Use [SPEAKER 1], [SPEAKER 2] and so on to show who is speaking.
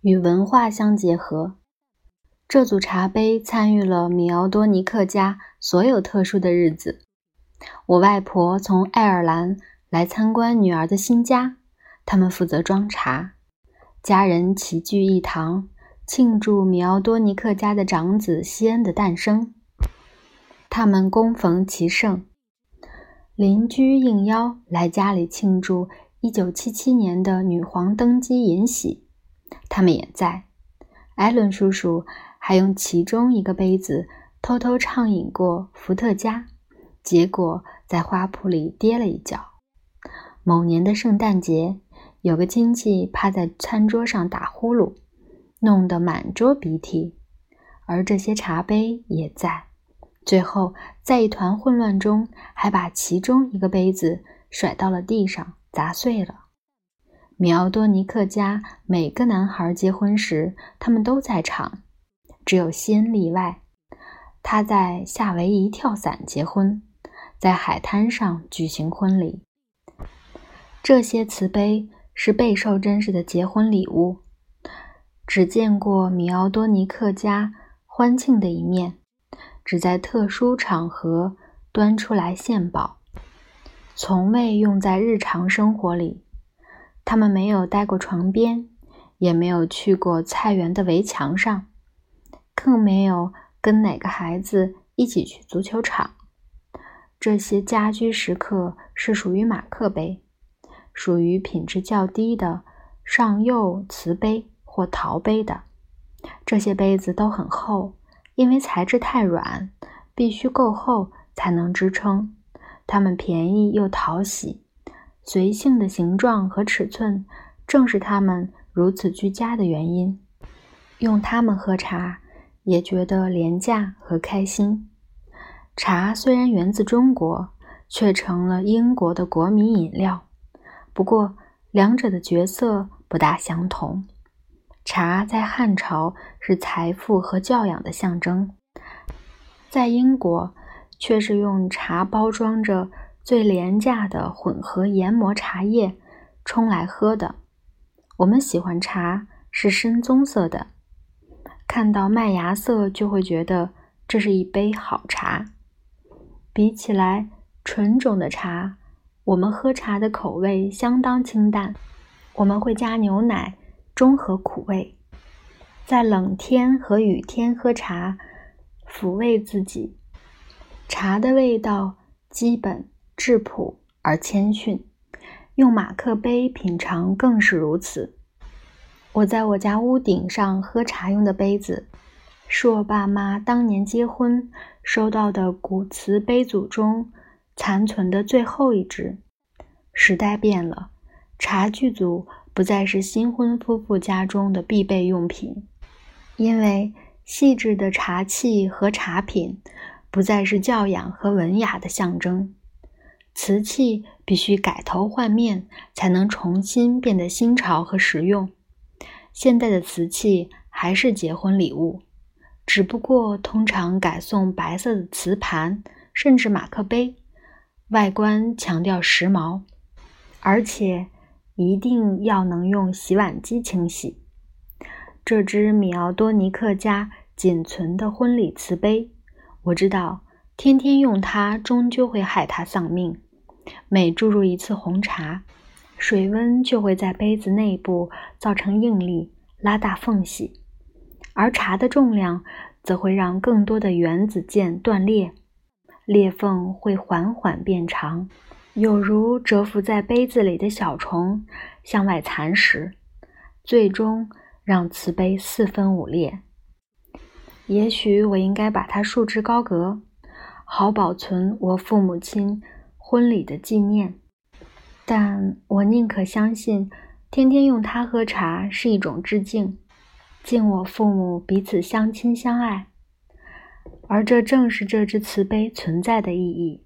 [SPEAKER 1] 与文化相结合。这组茶杯参与了米奥多尼克家所有特殊的日子。我外婆从爱尔兰来参观女儿的新家，他们负责装茶。家人齐聚一堂，庆祝米奥多尼克家的长子西恩的诞生。他们恭逢其盛，邻居应邀来家里庆祝1977年的女皇登基迎喜，他们也在。艾伦叔叔还用其中一个杯子偷偷畅饮过伏特加，结果在花圃里跌了一跤。某年的圣诞节。有个亲戚趴在餐桌上打呼噜，弄得满桌鼻涕，而这些茶杯也在。最后，在一团混乱中，还把其中一个杯子甩到了地上，砸碎了。米奥多尼克家每个男孩结婚时，他们都在场，只有西恩例外。他在夏威夷跳伞结婚，在海滩上举行婚礼。这些瓷杯。是备受珍视的结婚礼物。只见过米奥多尼克家欢庆的一面，只在特殊场合端出来献宝，从未用在日常生活里。他们没有待过床边，也没有去过菜园的围墙上，更没有跟哪个孩子一起去足球场。这些家居时刻是属于马克杯。属于品质较低的上釉瓷杯或陶杯的，这些杯子都很厚，因为材质太软，必须够厚才能支撑。它们便宜又讨喜，随性的形状和尺寸正是它们如此居家的原因。用它们喝茶也觉得廉价和开心。茶虽然源自中国，却成了英国的国民饮料。不过，两者的角色不大相同。茶在汉朝是财富和教养的象征，在英国却是用茶包装着最廉价的混合研磨茶叶冲来喝的。我们喜欢茶是深棕色的，看到麦芽色就会觉得这是一杯好茶。比起来，纯种的茶。我们喝茶的口味相当清淡，我们会加牛奶，中和苦味。在冷天和雨天喝茶，抚慰自己。茶的味道基本、质朴而谦逊，用马克杯品尝更是如此。我在我家屋顶上喝茶用的杯子，是我爸妈当年结婚收到的古瓷杯组中。残存的最后一只。时代变了，茶具组不再是新婚夫妇家中的必备用品，因为细致的茶器和茶品不再是教养和文雅的象征。瓷器必须改头换面，才能重新变得新潮和实用。现代的瓷器还是结婚礼物，只不过通常改送白色的瓷盘，甚至马克杯。外观强调时髦，而且一定要能用洗碗机清洗。这只米奥多尼克家仅存的婚礼瓷杯，我知道天天用它终究会害它丧命。每注入一次红茶，水温就会在杯子内部造成应力，拉大缝隙，而茶的重量则会让更多的原子键断裂。裂缝会缓缓变长，有如蛰伏在杯子里的小虫向外蚕食，最终让瓷杯四分五裂。也许我应该把它束之高阁，好保存我父母亲婚礼的纪念。但我宁可相信，天天用它喝茶是一种致敬，敬我父母彼此相亲相爱。而这正是这只瓷杯存在的意义。